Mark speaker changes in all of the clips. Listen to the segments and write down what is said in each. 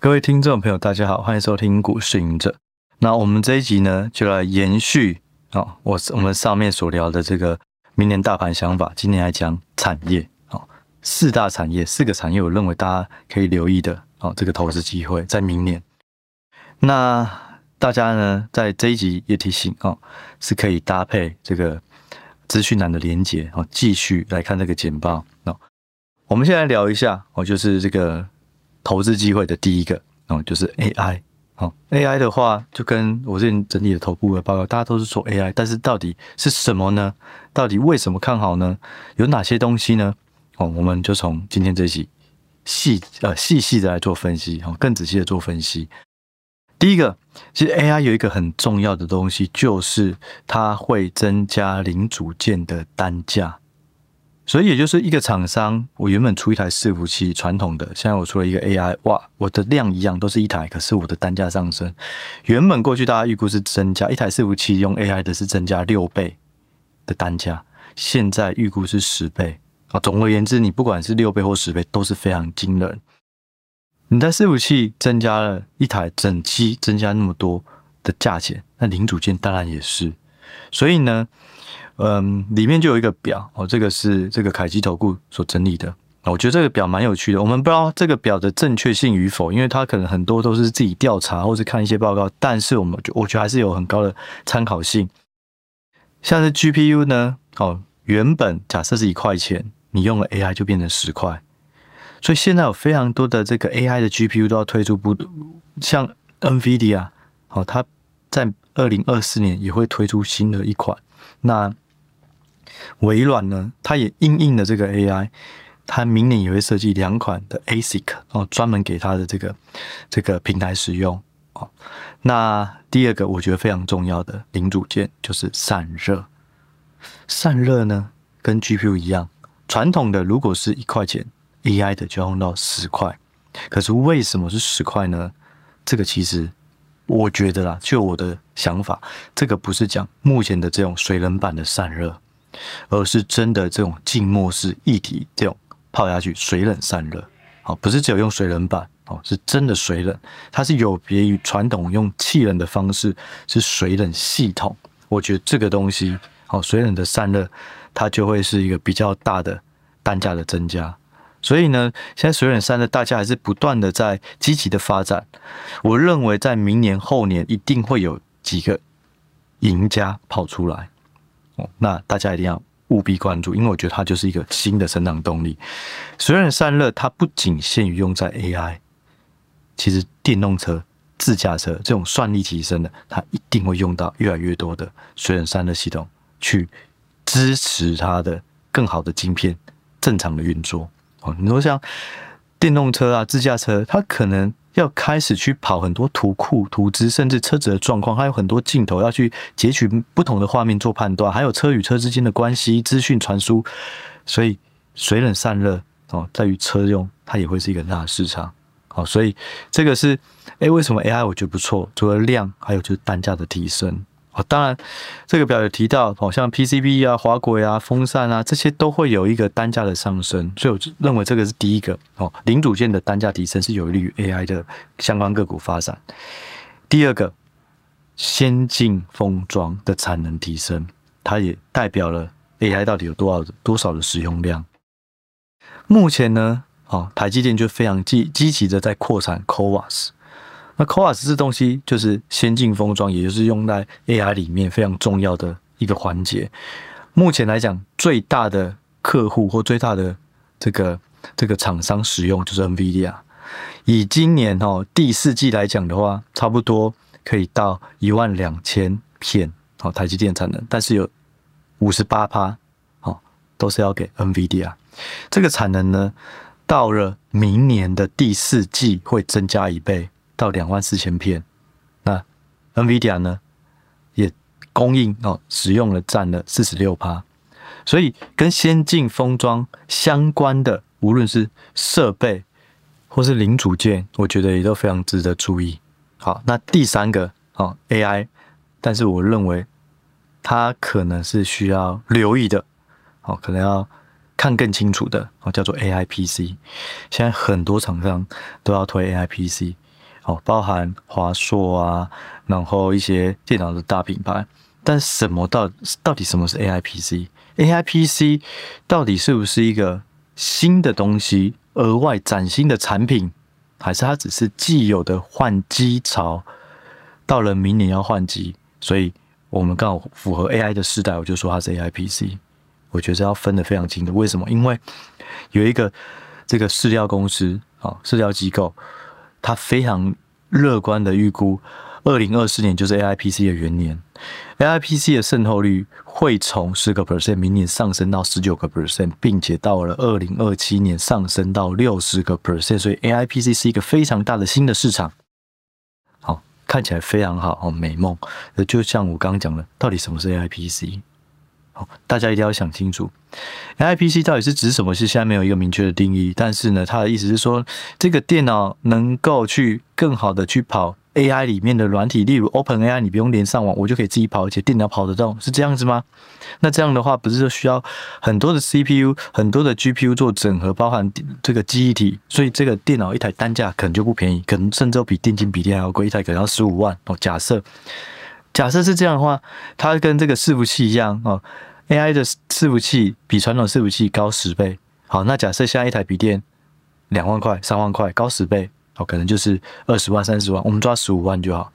Speaker 1: 各位听众朋友，大家好，欢迎收听股市赢者。那我们这一集呢，就来延续啊、哦，我我们上面所聊的这个明年大盘想法，今天来讲产业啊、哦，四大产业，四个产业，我认为大家可以留意的啊、哦，这个投资机会在明年。那大家呢，在这一集也提醒啊、哦，是可以搭配这个资讯栏的连接啊，继续来看这个简报。那、哦、我们先来聊一下哦，就是这个。投资机会的第一个哦，就是 AI 哦，AI 的话就跟我之前整理的头部的报告，大家都是说 AI，但是到底是什么呢？到底为什么看好呢？有哪些东西呢？哦，我们就从今天这期细呃细细的来做分析哦，更仔细的做分析。第一个，其实 AI 有一个很重要的东西，就是它会增加零组件的单价。所以也就是一个厂商，我原本出一台伺服器，传统的，现在我出了一个 AI，哇，我的量一样都是一台，可是我的单价上升。原本过去大家预估是增加一台伺服器用 AI 的是增加六倍的单价，现在预估是十倍啊。总而言之，你不管是六倍或十倍，都是非常惊人。你在伺服器增加了一台整机，增加那么多的价钱，那零组件当然也是。所以呢。嗯，里面就有一个表哦，这个是这个凯基投顾所整理的。我觉得这个表蛮有趣的。我们不知道这个表的正确性与否，因为它可能很多都是自己调查或是看一些报告，但是我们我觉得还是有很高的参考性。像是 GPU 呢，哦，原本假设是一块钱，你用了 AI 就变成十块，所以现在有非常多的这个 AI 的 GPU 都要推出，不像 NVIDIA，哦，它在二零二四年也会推出新的一款，那。微软呢，它也因应了这个 AI，它明年也会设计两款的 ASIC 哦，专门给它的这个这个平台使用哦。那第二个我觉得非常重要的零组件就是散热，散热呢跟 GPU 一样，传统的如果是一块钱，AI 的就要用到十块。可是为什么是十块呢？这个其实我觉得啦，就我的想法，这个不是讲目前的这种水冷版的散热。而是真的这种静默式一体这种泡下去水冷散热，好，不是只有用水冷板，哦，是真的水冷，它是有别于传统用气冷的方式，是水冷系统。我觉得这个东西，好，水冷的散热，它就会是一个比较大的单价的增加。所以呢，现在水冷散热大家还是不断的在积极的发展。我认为在明年后年一定会有几个赢家跑出来。那大家一定要务必关注，因为我觉得它就是一个新的成长动力。水冷散热它不仅限于用在 AI，其实电动车、自驾车这种算力提升的，它一定会用到越来越多的水冷散热系统去支持它的更好的晶片正常的运作。哦，你说像电动车啊、自驾车，它可能。要开始去跑很多图库、图资，甚至车子的状况，还有很多镜头要去截取不同的画面做判断，还有车与车之间的关系、资讯传输。所以水冷散热哦，在于车用，它也会是一个大市场。好，所以这个是诶，为什么 AI 我觉得不错？除了量，还有就是单价的提升。当然，这个表有提到，好像 PCB 啊、滑轨啊、风扇啊，这些都会有一个单价的上升，所以我认为这个是第一个哦，零组件的单价提升是有利于 AI 的相关个股发展。第二个，先进封装的产能提升，它也代表了 AI 到底有多少多少的使用量。目前呢，哦，台积电就非常积积极的在扩产 CoWoS。那 CoWoS 这东西就是先进封装，也就是用在 AI 里面非常重要的一个环节。目前来讲，最大的客户或最大的这个这个厂商使用就是 NVIDIA。以今年哦第四季来讲的话，差不多可以到一万两千片哦台积电产能，但是有五十八趴哦都是要给 NVIDIA。这个产能呢，到了明年的第四季会增加一倍。到两万四千片，那 NVIDIA 呢也供应哦，使用了占了四十六趴，所以跟先进封装相关的，无论是设备或是零组件，我觉得也都非常值得注意。好，那第三个哦 AI，但是我认为它可能是需要留意的，哦，可能要看更清楚的哦，叫做 AI PC。现在很多厂商都要推 AI PC。哦，包含华硕啊，然后一些电脑的大品牌。但什么到到底什么是 AI PC？AI PC 到底是不是一个新的东西，额外崭新的产品，还是它只是既有的换机潮？到了明年要换机，所以我们刚好符合 AI 的时代，我就说它是 AI PC。我觉得要分得非常清楚，为什么？因为有一个这个饲料公司啊，市调机构，他非常乐观的预估，二零二四年就是 AI PC 的元年，AI PC 的渗透率会从十个 percent 明年上升到十九个 percent，并且到了二零二七年上升到六十个 percent，所以 AI PC 是一个非常大的新的市场。好，看起来非常好哦，美梦。就像我刚刚讲的，到底什么是 AI PC？大家一定要想清楚，IPC 到底是指什么？是现在没有一个明确的定义。但是呢，它的意思是说，这个电脑能够去更好的去跑 AI 里面的软体，例如 OpenAI，你不用连上网，我就可以自己跑，而且电脑跑得动，是这样子吗？那这样的话，不是说需要很多的 CPU、很多的 GPU 做整合，包含这个记忆体，所以这个电脑一台单价可能就不便宜，可能甚至比电竞比电还要贵，一台可能要十五万哦。假设假设是这样的话，它跟这个伺服器一样哦。AI 的伺服器比传统伺服器高十倍。好，那假设现在一台笔电两万块、三万块，高十倍，好，可能就是二十万、三十万，我们抓十五万就好。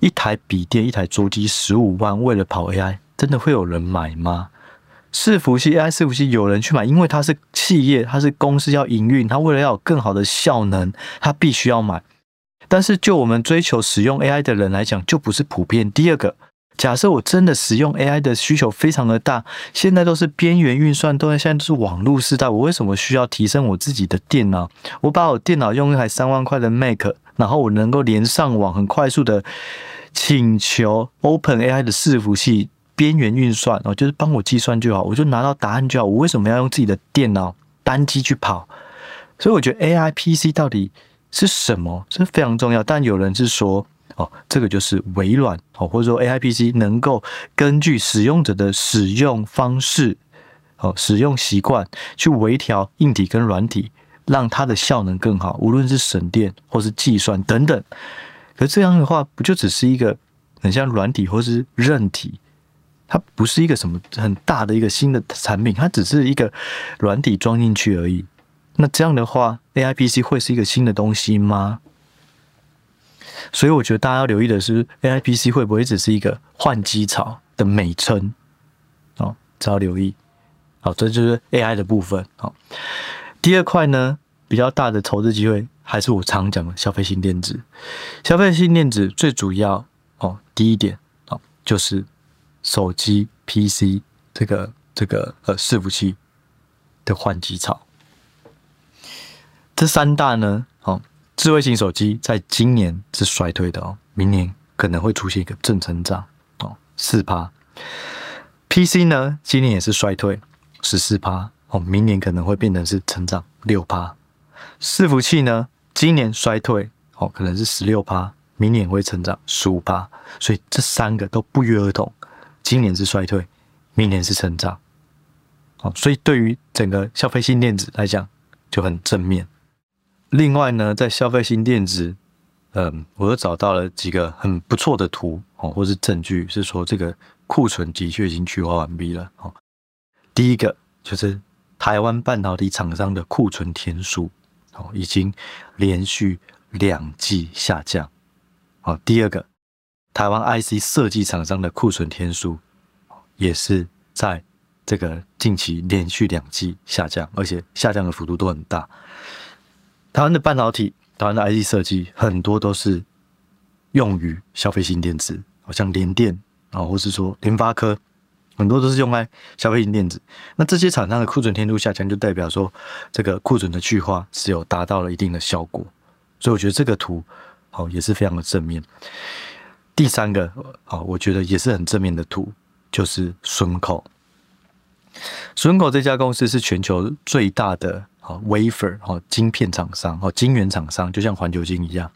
Speaker 1: 一台笔电、一台桌机十五万，为了跑 AI，真的会有人买吗？伺服器 AI 伺服器有人去买，因为它是企业，它是公司要营运，它为了要有更好的效能，它必须要买。但是就我们追求使用 AI 的人来讲，就不是普遍。第二个。假设我真的使用 AI 的需求非常的大，现在都是边缘运算，都在现在都是网络时代，我为什么需要提升我自己的电脑？我把我电脑用一台三万块的 Mac，然后我能够连上网，很快速的请求 OpenAI 的伺服器边缘运算，哦，就是帮我计算就好，我就拿到答案就好。我为什么要用自己的电脑单机去跑？所以我觉得 AI PC 到底是什么？是非常重要。但有人是说。哦，这个就是微软哦，或者说 AI PC 能够根据使用者的使用方式，哦，使用习惯去微调硬体跟软体，让它的效能更好，无论是省电或是计算等等。可这样的话，不就只是一个很像软体或是韧体？它不是一个什么很大的一个新的产品，它只是一个软体装进去而已。那这样的话，AI PC 会是一个新的东西吗？所以我觉得大家要留意的是，AI PC 会不会只是一个换机潮的美称？哦，只要留意。好，这就是 AI 的部分。好，第二块呢，比较大的投资机会，还是我常讲的消费性电子。消费性电子最主要哦，第一点哦，就是手机、PC 这个这个呃伺服器的换机潮。这三大呢，哦。智慧型手机在今年是衰退的哦，明年可能会出现一个正成长哦，四趴。PC 呢，今年也是衰退十四趴哦，明年可能会变成是成长六趴。伺服器呢，今年衰退哦，可能是十六趴，明年会成长十五趴。所以这三个都不约而同，今年是衰退，明年是成长。哦，所以对于整个消费性电子来讲就很正面。另外呢，在消费性电子，嗯，我又找到了几个很不错的图哦，或是证据，是说这个库存的确已经去化完毕了哦。第一个就是台湾半导体厂商的库存天数哦，已经连续两季下降哦。第二个，台湾 IC 设计厂商的库存天数也是在这个近期连续两季下降，而且下降的幅度都很大。台湾的半导体，台湾的 IC 设计很多都是用于消费性电子，好像联电啊，或是说联发科，很多都是用来消费性电子。那这些厂商的库存天数下降，就代表说这个库存的去化是有达到了一定的效果。所以我觉得这个图好也是非常的正面。第三个啊，我觉得也是很正面的图，就是顺口。顺口这家公司是全球最大的。Wafer 哦，晶片厂商哦，晶圆厂商就像环球晶一样。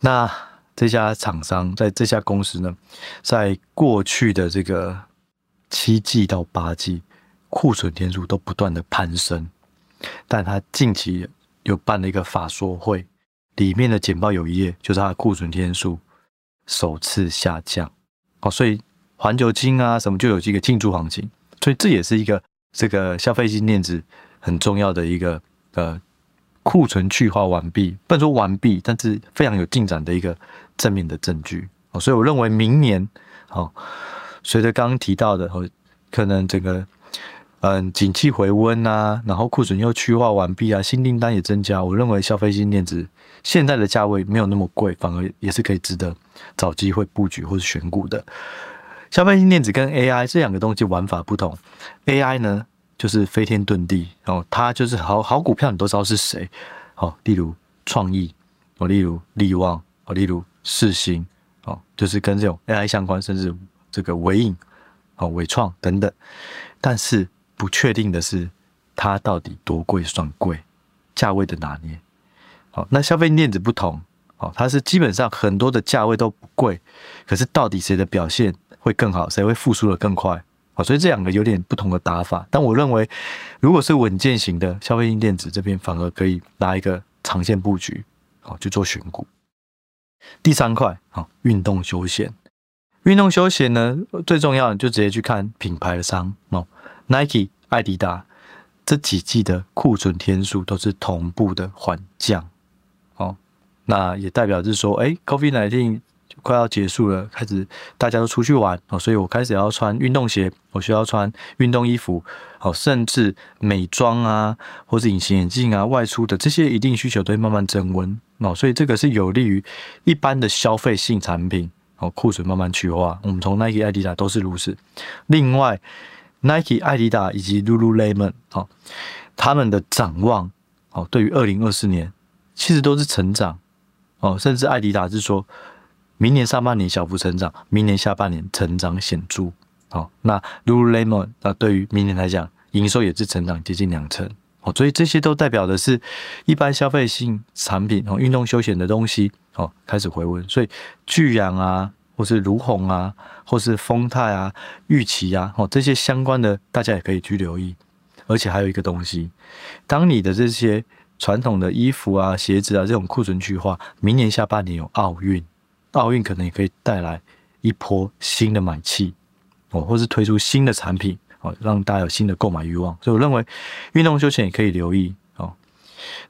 Speaker 1: 那这家厂商在这家公司呢，在过去的这个七季到八季，库存天数都不断的攀升。但他近期又办了一个法说会，里面的简报有一页，就是它的库存天数首次下降。哦，所以环球晶啊什么就有这个庆祝行情，所以这也是一个这个消费性电子很重要的一个呃库存去化完毕，不能说完毕，但是非常有进展的一个正面的证据。哦，所以我认为明年，哦，随着刚刚提到的，哦，可能整个。嗯，景气回温啊，然后库存又去化完毕啊，新订单也增加。我认为消费性电子现在的价位没有那么贵，反而也是可以值得找机会布局或是选股的。消费性电子跟 AI 这两个东西玩法不同，AI 呢就是飞天遁地，哦，它就是好好股票，你都知道是谁，哦，例如创意，哦，例如力旺，哦，例如世芯，哦，就是跟这种 AI 相关，甚至这个纬颖，哦，纬创等等，但是。不确定的是，它到底多贵算贵，价位的拿捏。好，那消费电子不同，好，它是基本上很多的价位都不贵，可是到底谁的表现会更好，谁会复苏的更快？好，所以这两个有点不同的打法。但我认为，如果是稳健型的消费性电子这边，反而可以拉一个长线布局，好，去做选股。第三块，好，运动休闲，运动休闲呢，最重要的就直接去看品牌的商哦。Nike、艾迪达这几季的库存天数都是同步的缓降，哦，那也代表是说，哎，COVID-19 快要结束了，开始大家都出去玩哦，所以我开始要穿运动鞋，我需要穿运动衣服，哦，甚至美妆啊，或者隐形眼镜啊，外出的这些一定需求都会慢慢增温哦，所以这个是有利于一般的消费性产品哦，库存慢慢去化。我们从 Nike、爱迪达都是如此，另外。Nike、爱迪达以及 Lululemon，哦，他们的展望，哦，对于二零二四年其实都是成长，哦，甚至艾迪达是说，明年上半年小幅成长，明年下半年成长显著，哦，那 Lululemon 那，对于明年来讲，营收也是成长接近两成，哦，所以这些都代表的是一般消费性产品哦，运动休闲的东西，哦，开始回温，所以巨阳啊。或是儒鸿啊，或是丰泰啊、玉期啊，哦，这些相关的，大家也可以去留意。而且还有一个东西，当你的这些传统的衣服啊、鞋子啊这种库存去化，明年下半年有奥运，奥运可能也可以带来一波新的买气哦，或是推出新的产品哦，让大家有新的购买欲望。所以我认为运动休闲也可以留意哦。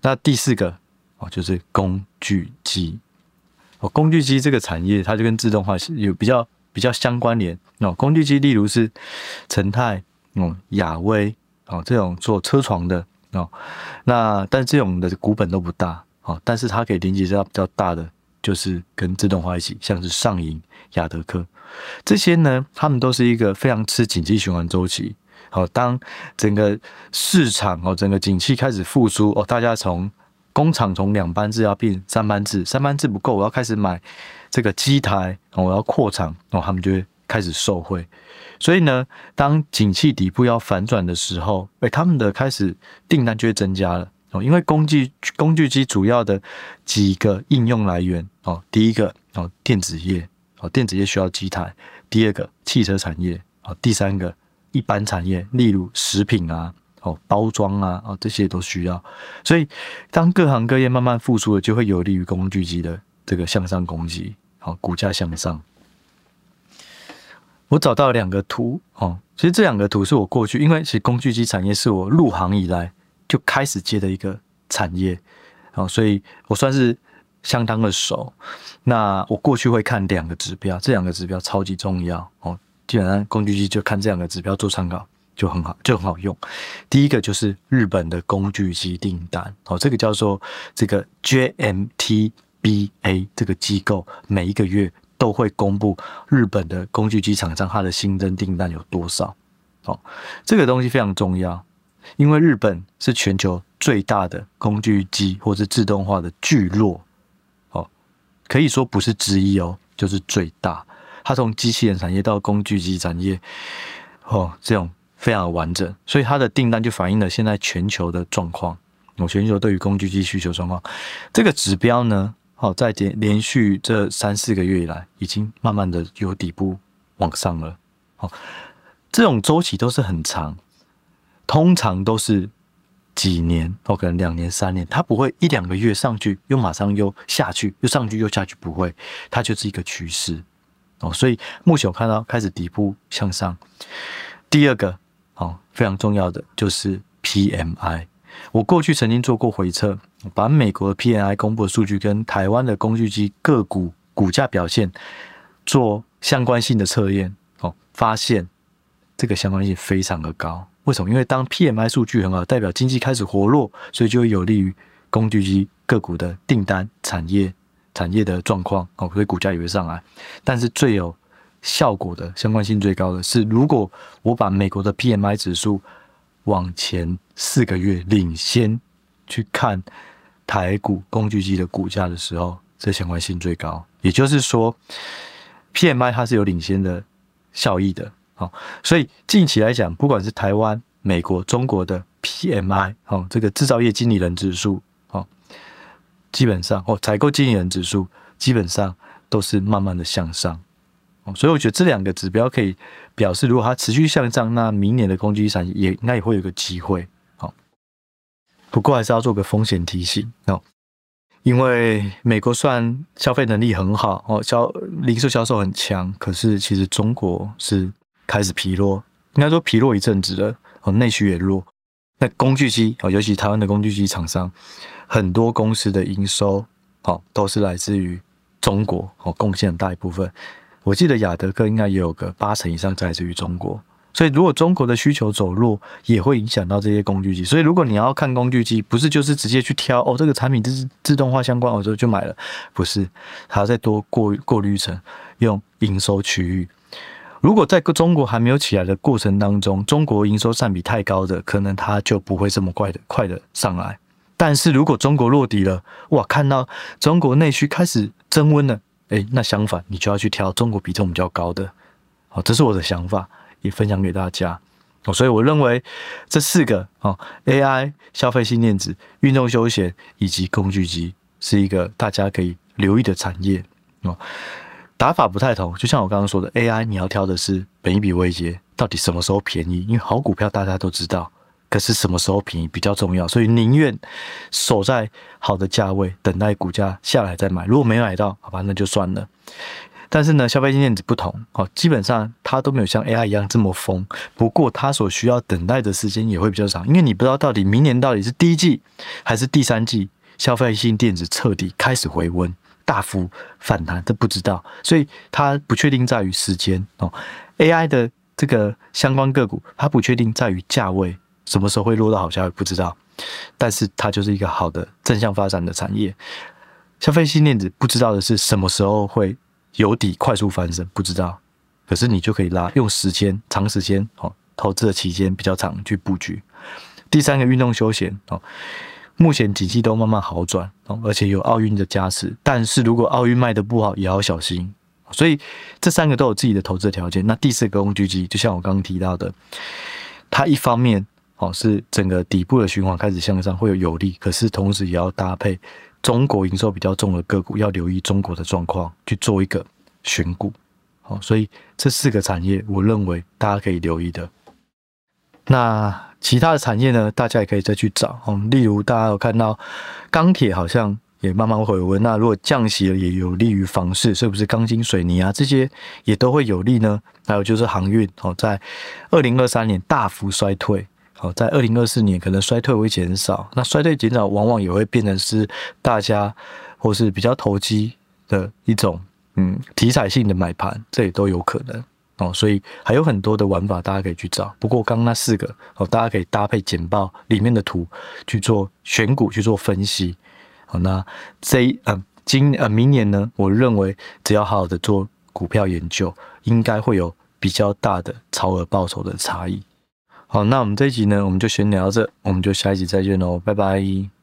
Speaker 1: 那第四个哦，就是工具机哦。工具机这个产业，它就跟自动化有比较比较相关联。哦，工具机，例如是成泰、哦亚威、哦这种做车床的哦，那但这种的股本都不大，哦，但是它可以连接到比较大的，就是跟自动化一起，像是上银、亚德科这些呢，他们都是一个非常吃景气循环周期。哦，当整个市场哦，整个景气开始复苏哦，大家从工厂从两班制要变三班制，三班制不够，我要开始买这个机台，我要扩厂，然后他们就会开始受惠。所以呢，当景气底部要反转的时候，哎，他们的开始订单就会增加了哦。因为工具工具机主要的几个应用来源哦，第一个哦电子业哦，电子业需要机台；第二个汽车产业哦，第三个一般产业，例如食品啊。哦，包装啊，哦，这些都需要，所以当各行各业慢慢复苏了，就会有利于工具机的这个向上攻击，好，股价向上。我找到两个图，哦，其实这两个图是我过去，因为其实工具机产业是我入行以来就开始接的一个产业，哦，所以我算是相当的熟。那我过去会看两个指标，这两个指标超级重要，哦，基本上工具机就看这两个指标做参考。就很好，就很好用。第一个就是日本的工具机订单，哦，这个叫做这个 JMTBA 这个机构，每一个月都会公布日本的工具机厂商它的新增订单有多少。哦，这个东西非常重要，因为日本是全球最大的工具机或是自动化的聚落，可以说不是之一哦，就是最大。它从机器人产业到工具机产业，哦，这种。非常完整，所以它的订单就反映了现在全球的状况。我全球对于工具机需求状况，这个指标呢，好，在连连续这三四个月以来，已经慢慢的由底部往上了。好，这种周期都是很长，通常都是几年，哦，可能两年、三年，它不会一两个月上去又马上又下去，又上去又下去，不会，它就是一个趋势哦。所以目前我看到开始底部向上。第二个哦，非常重要的就是 PMI。我过去曾经做过回测，把美国的 PMI 公布的数据跟台湾的工具机个股股价表现做相关性的测验，哦，发现这个相关性非常的高。为什么？因为当 PMI 数据很好，代表经济开始活络，所以就有利于工具机个股的订单、产业、产业的状况哦，所以股价也会上来。但是最有效果的、相关性最高的是，如果我把美国的 PMI 指数往前四个月领先去看台股工具机的股价的时候，这相关性最高。也就是说，PMI 它是有领先的效益的。好，所以近期来讲，不管是台湾、美国、中国的 PMI，哦，这个制造业经理人指数，哦，基本上哦，采购经理人指数基本上都是慢慢的向上。哦，所以我觉得这两个指标可以表示，如果它持续向上，那明年的工具机产也应该也会有个机会。好，不过还是要做个风险提醒哦，因为美国算消费能力很好哦，销零售销售很强，可是其实中国是。开始疲弱，应该说疲弱一阵子了。哦，内需也弱。那工具机哦，尤其台湾的工具机厂商，很多公司的营收哦，都是来自于中国哦，贡献很大一部分。我记得亚德客应该也有个八成以上来自于中国。所以如果中国的需求走弱，也会影响到这些工具机。所以如果你要看工具机，不是就是直接去挑哦，这个产品就是自动化相关，我就就买了，不是，还要再多过过滤层，用营收区域。如果在中国还没有起来的过程当中，中国营收占比太高的，可能它就不会这么快的快的上来。但是如果中国落底了，哇，看到中国内需开始增温了，诶，那相反，你就要去挑中国比重比较高的。好，这是我的想法，也分享给大家。哦，所以我认为这四个哦，AI、消费性电子、运动休闲以及工具机，是一个大家可以留意的产业哦。打法不太同，就像我刚刚说的，AI 你要挑的是本益比位阶，到底什么时候便宜？因为好股票大家都知道，可是什么时候便宜比较重要，所以宁愿守在好的价位，等待股价下来再买。如果没买到，好吧，那就算了。但是呢，消费性电子不同，哦，基本上它都没有像 AI 一样这么疯。不过它所需要等待的时间也会比较长，因为你不知道到底明年到底是第一季还是第三季，消费性电子彻底开始回温。大幅反弹，这不知道，所以它不确定在于时间哦。AI 的这个相关个股，它不确定在于价位，什么时候会落到好价位不知道，但是它就是一个好的正向发展的产业。消费性电子不知道的是什么时候会有底快速翻身，不知道，可是你就可以拉用时间长时间哦，投资的期间比较长去布局。第三个运动休闲哦。目前景气都慢慢好转，而且有奥运的加持。但是如果奥运卖得不好，也要小心。所以这三个都有自己的投资条件。那第四个工具机，就像我刚刚提到的，它一方面哦是整个底部的循环开始向上，会有有利。可是同时也要搭配中国营收比较重的个股，要留意中国的状况去做一个选股。好，所以这四个产业，我认为大家可以留意的。那。其他的产业呢，大家也可以再去找嗯。例如，大家有看到钢铁好像也慢慢回温。那如果降息了，也有利于房市，是不是钢筋水泥啊这些也都会有利呢？还有就是航运哦，在二零二三年大幅衰退，哦，在二零二四年可能衰退会减少。那衰退减少，往往也会变成是大家或是比较投机的一种嗯题材性的买盘，这也都有可能。哦，所以还有很多的玩法，大家可以去找。不过刚刚那四个哦，大家可以搭配简报里面的图去做选股，去做分析。好，那这一呃今呃明年呢，我认为只要好好的做股票研究，应该会有比较大的超额报酬的差异。好，那我们这一集呢，我们就先聊到这，我们就下一集再见喽，拜拜。